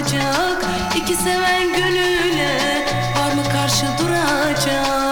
duracak. İki seven gönüle var mı karşı duracak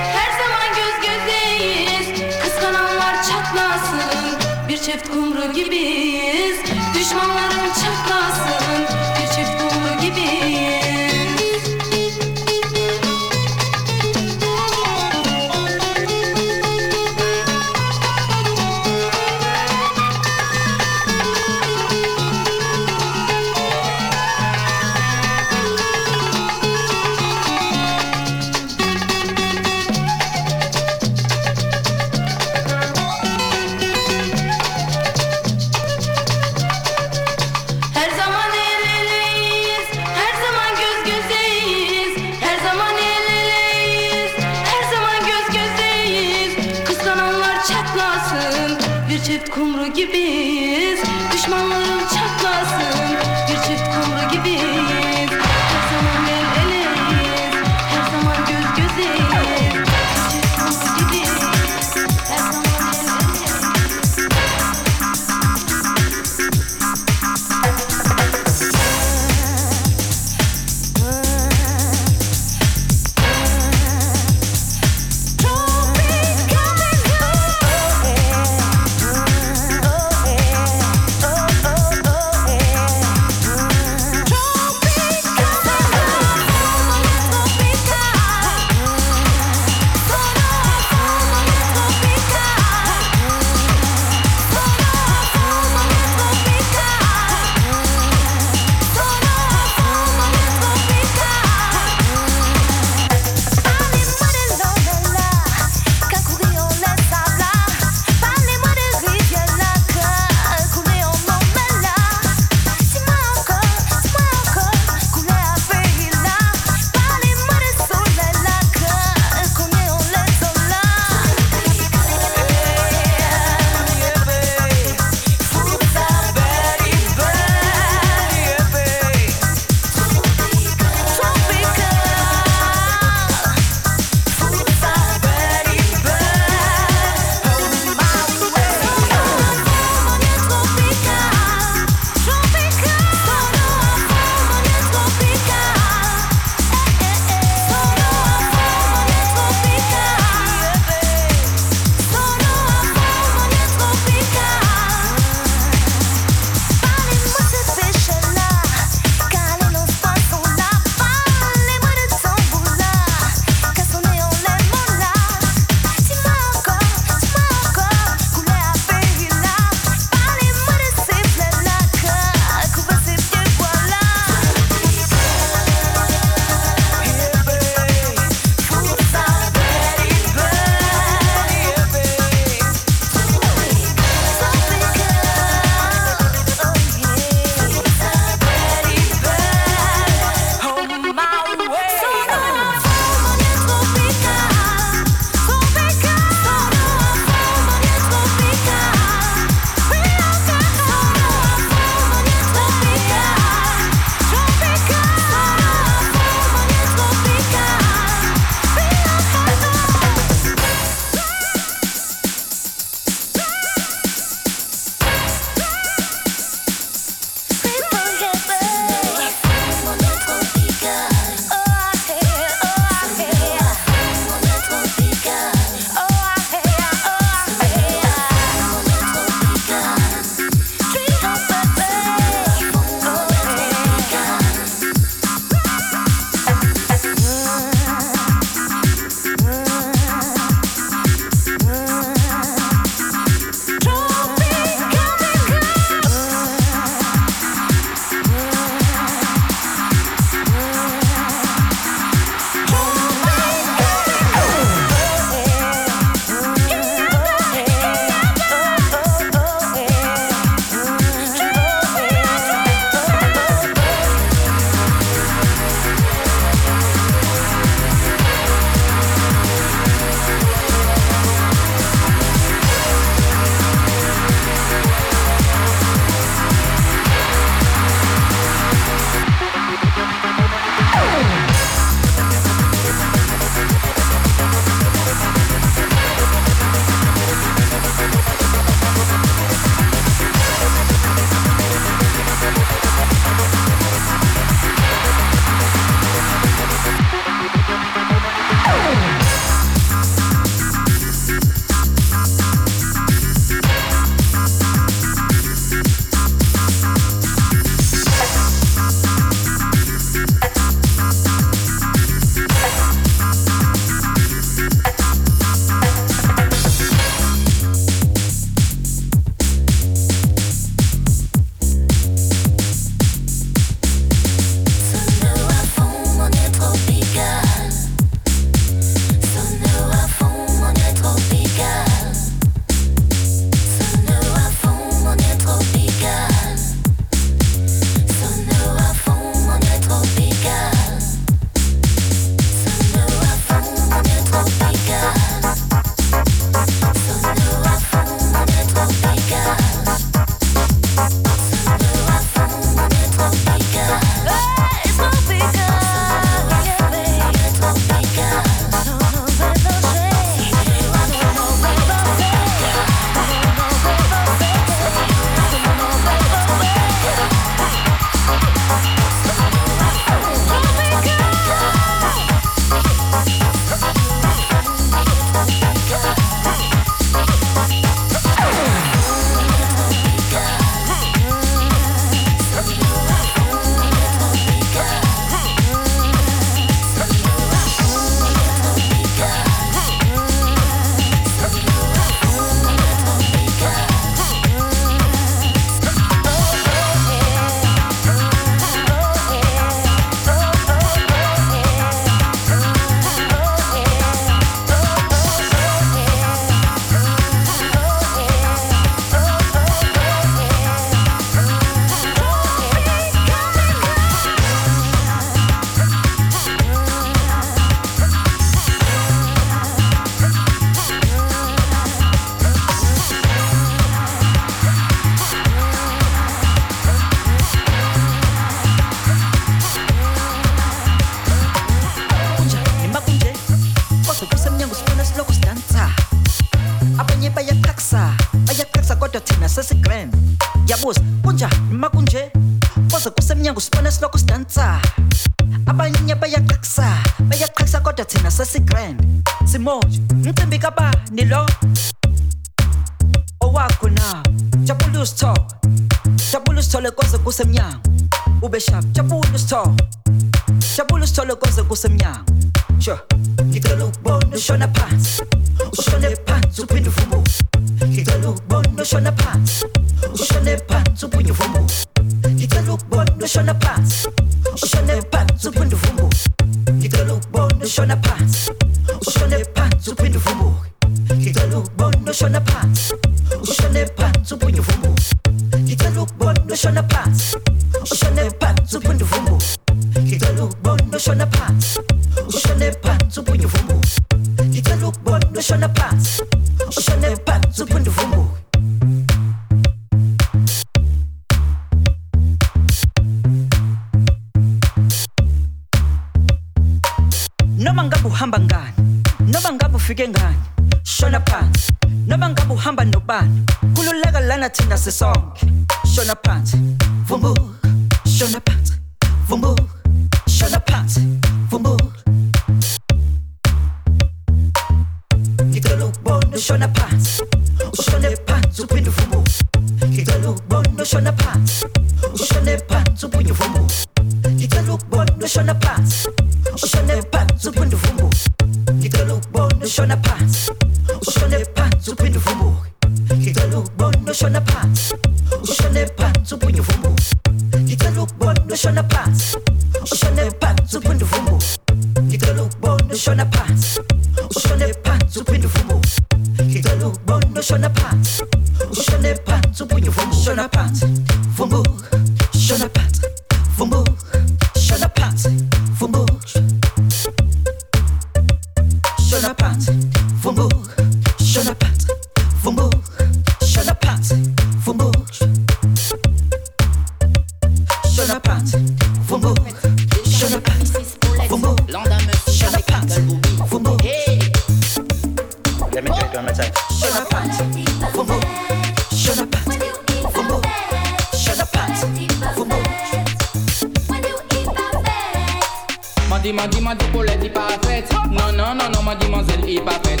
dis-moi, dis-moi, dis pour est pas faite. Non, non, non, non, ma demoiselle est pas faite.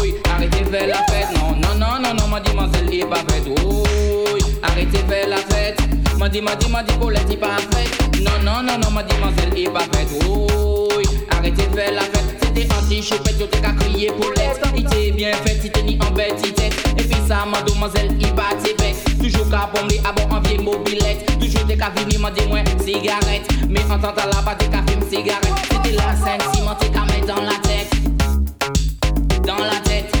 Oui, arrêtez de faire la fête. Non, non, non, non, non, ma demoiselle est pas faite. Oui, arrêtez de faire la fête. Ma dis, ma dis, ma dis pour pas faite. Non, non, non, non, ma demoiselle est pas faite. Oui, arrêtez de faire la fête. C'était anti-chopette, yo t'es qu'à crier pour l'aide. Il t'est bien fait, il t'est ni embête, il t'est sa mademoiselle i pati vek Toujou ka bom li abon an vie mobilet Toujou te ka vini mandi mwen sigaret Me an tanta la pa te ka fim sigaret Se te la sen si man te ka met dan la tet Dan la tet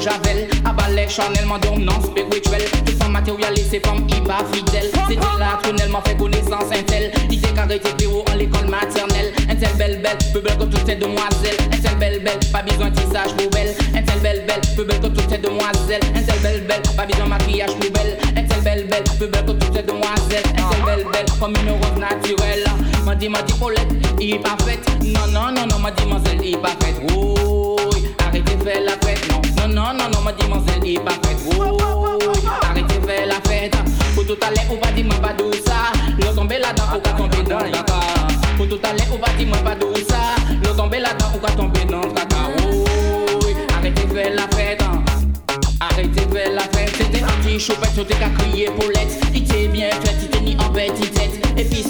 Javel. A chanel, man dom nan spirituel. Tout san materialise, se fam i pa fidel Se de la tronel, man fe konesans entel I te karete piro an l'ekol maternel Entel bel bel, pe bel kom tout se demwazel Entel bel bel, pa bizon tisaj pou bel Entel bel bel, pe bel kom tout se demwazel Entel bel bel, pa bizon makyaj pou bel Entel bel bel, pe bel kom tout se demwazel Entel bel bel, kom une rose naturel Man di man di polette, i pa fèt Non non non non, man di man zel, i pa faire la fête. Non, non, non, non, m'a il est. Oh, arrêtez de faire la fête. Pour tout à l'heure, on va dire, moi, pas d'où ça. L'eau tomber là-dedans, on va tomber dans le caca. Pour tout on va dire, moi, pas d'où tomber là-dedans, va tomber dans le caca. Arrêtez de faire la fête. Arrêtez de faire la fête, c'était anti-choupette, c'était qu'à crier Paulette. Il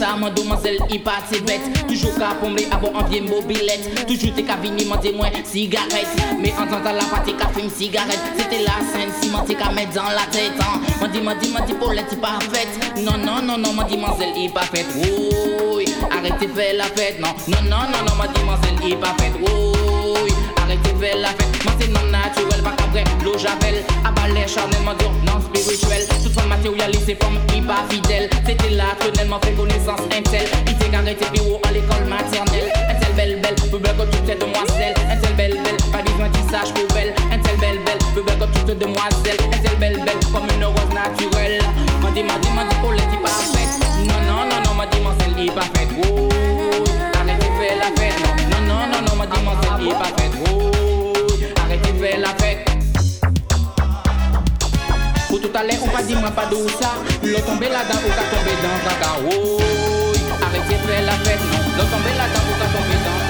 sa man domansel i pati vet Toujou ka pomle avon anvye mobilet Toujou te ka vini mante mwen sigaret Me an tan tan la pati ka fim sigaret Sete la sen si man te ka met dan la tetan hein. Man di man di man di polet i pa fet Non non non non man di manzel i pa fet Ouye, arete fe la fet Non. Non non non non man di manzel i pa fet mare ki vel la fe Man se non naturel, bak apre lo javel Abale chanel, man dur nan spirituel Tout fon materialise fom iba fidel Sete la trenel, man fe konesans intel. Ite kare te biro an l'ekol maternel Intel bel bel, bebel kon toute demoiselle. Intel bel bel, pa dizman ki saj poubel Intel bel bel, bebel kon toute demoiselle. Intel bel bel, Comme une rose naturel Man di man di man di oh, pou fet Non non non non, man di man sel li la fe non, non, moi dis-moi ce qui est pas fait. Oh, arrêtez de faire la fête. Pour tout aller, on va dis-moi pas d'où ça. L'eau tombée là-dedans, ou qu'à tomber dans caca. Oh, arrêtez de faire la fête, non. L'eau là-dedans, ou qu'à tomber dans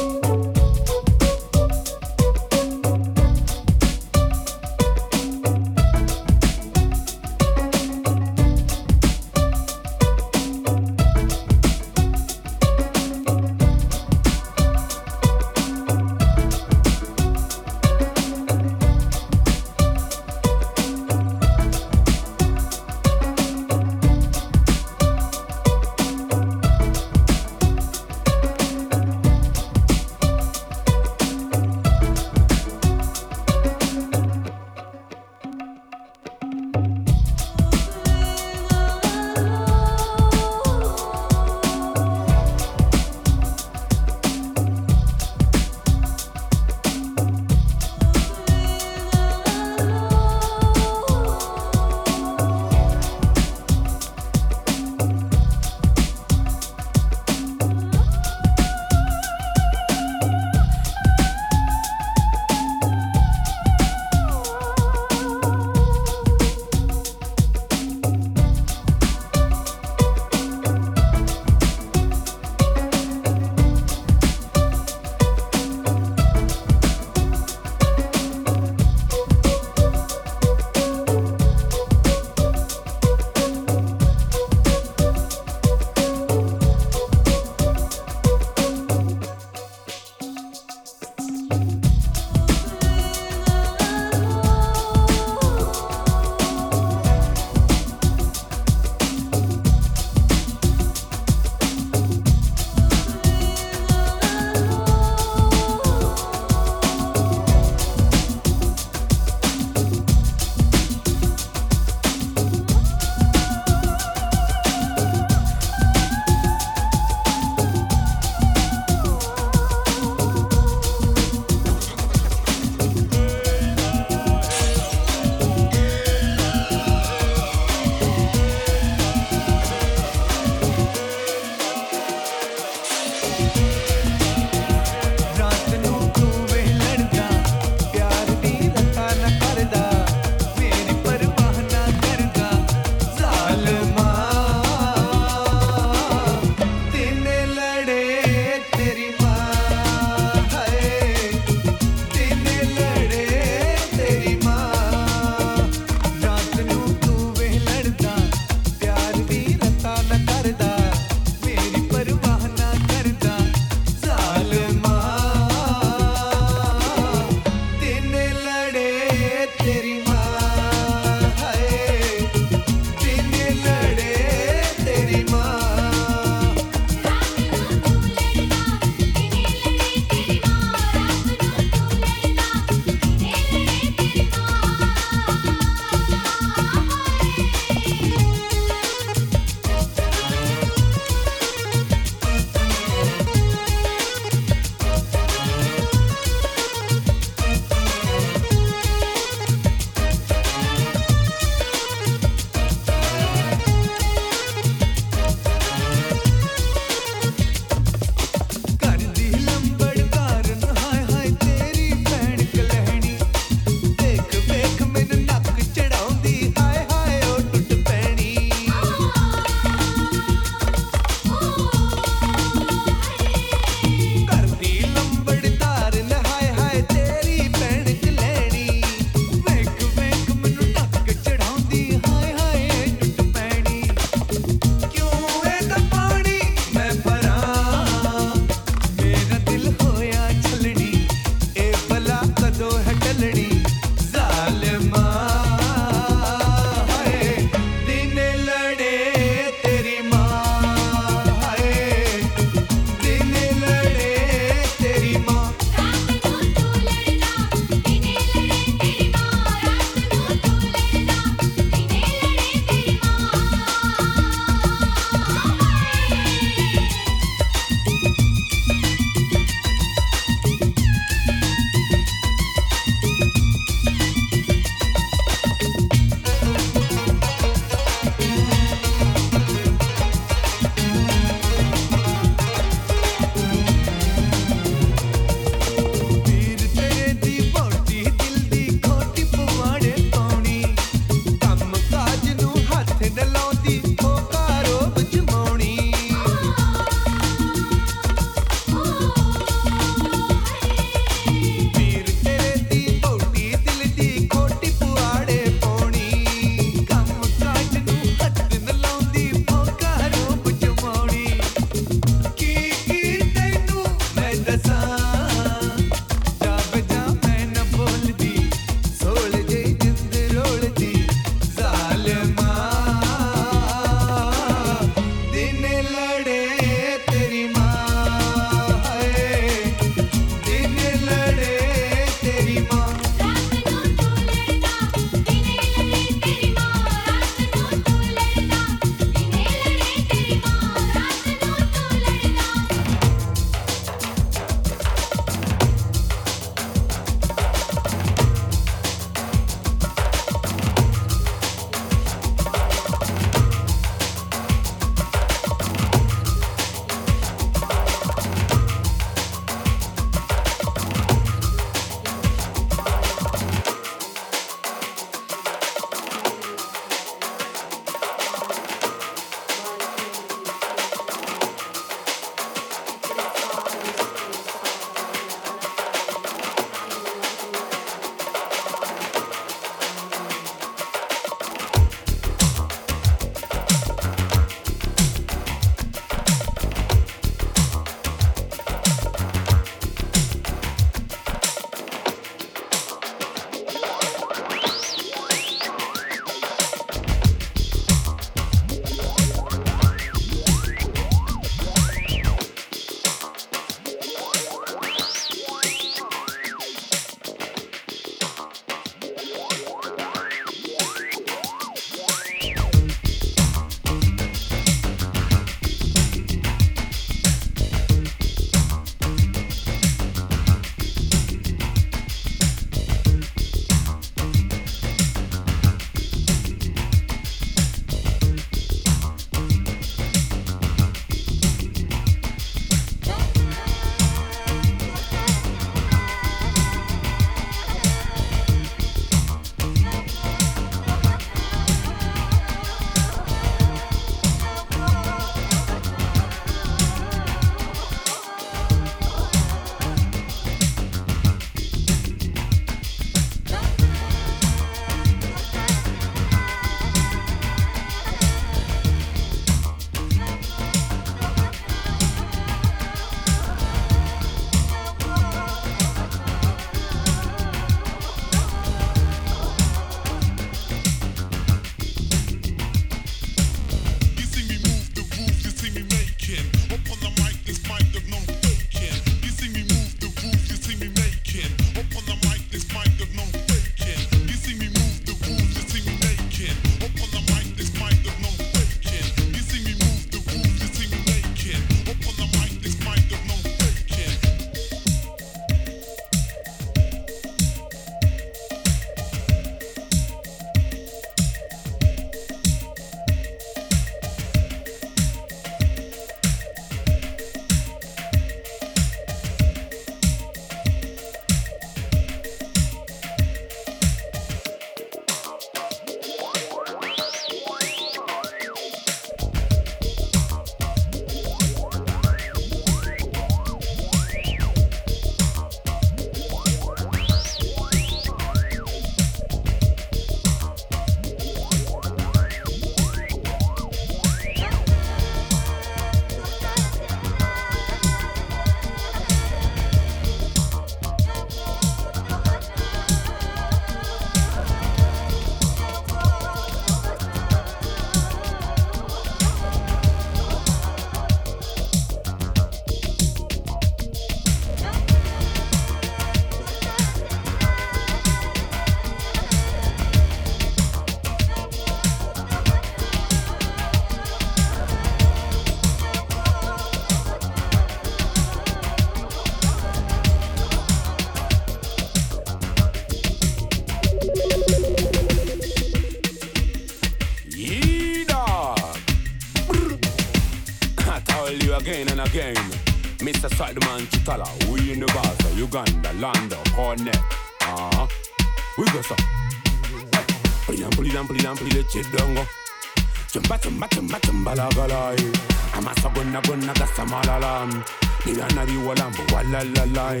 galai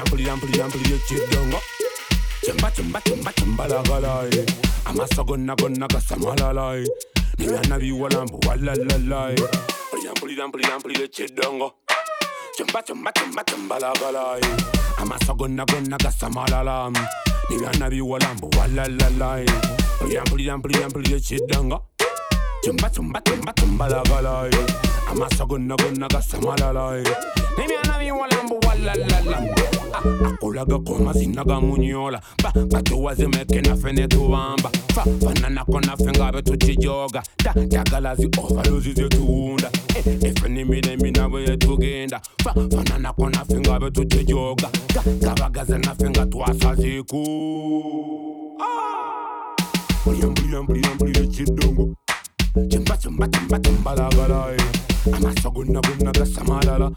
Ampli ampli ampli ye chidongo Chumba chumba chumba chumba la galai Amasa gonna gonna gasamalalai Niyana biwa lambu walalalai Ampli ampli ampli ye chidongo Chumba chumba chumba chumba la galai Amasa gonna gonna gasamalalam Niyana biwa lambu walalalai Ampli ampli ampli ye chidongo tumba tumba tumba tumba la galai amasa gunna gunna gasama la lai nimi anami walambu walalala akulaga ah, ah, koma sinaga munyola. Ba batuwazi na nafe netubamba oh, fa fananako nafe ngabe tuchijoga ta tagalazi mi zetuwunda efe eh, nimirembi nabo yetugenda fa fananako nafe ngabe tuchijoga ta gabagaze nafe nga twasaziku Ah! Brillant, brillant, brillant, brillant, chidongo. Chimba chimba chimba chimba la galai. Amasa guna bunna gasa malala.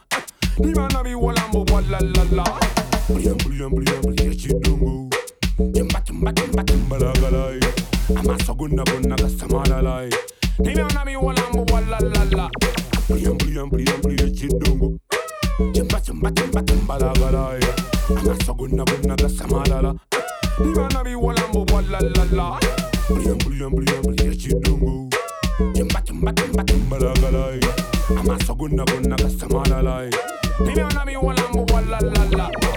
ni na mi wala mo wala la la. Bliyam bliyam bliyam bliyam chidungu. Chimba chimba chimba chimba la galai. Amasa guna bunna gasa malala. ni na mi wala mo wala la la. Bliyam bliyam bliyam bliyam chidungu. Chimba chimba chimba chimba la galai. Amasa guna bunna gasa malala. ni na mi wala mo wala la la. Bliyam bliyam bliyam bliyam chidungu. I'm timba la galai ama soguna of kasamala lai Dime una mi wala mu wala la la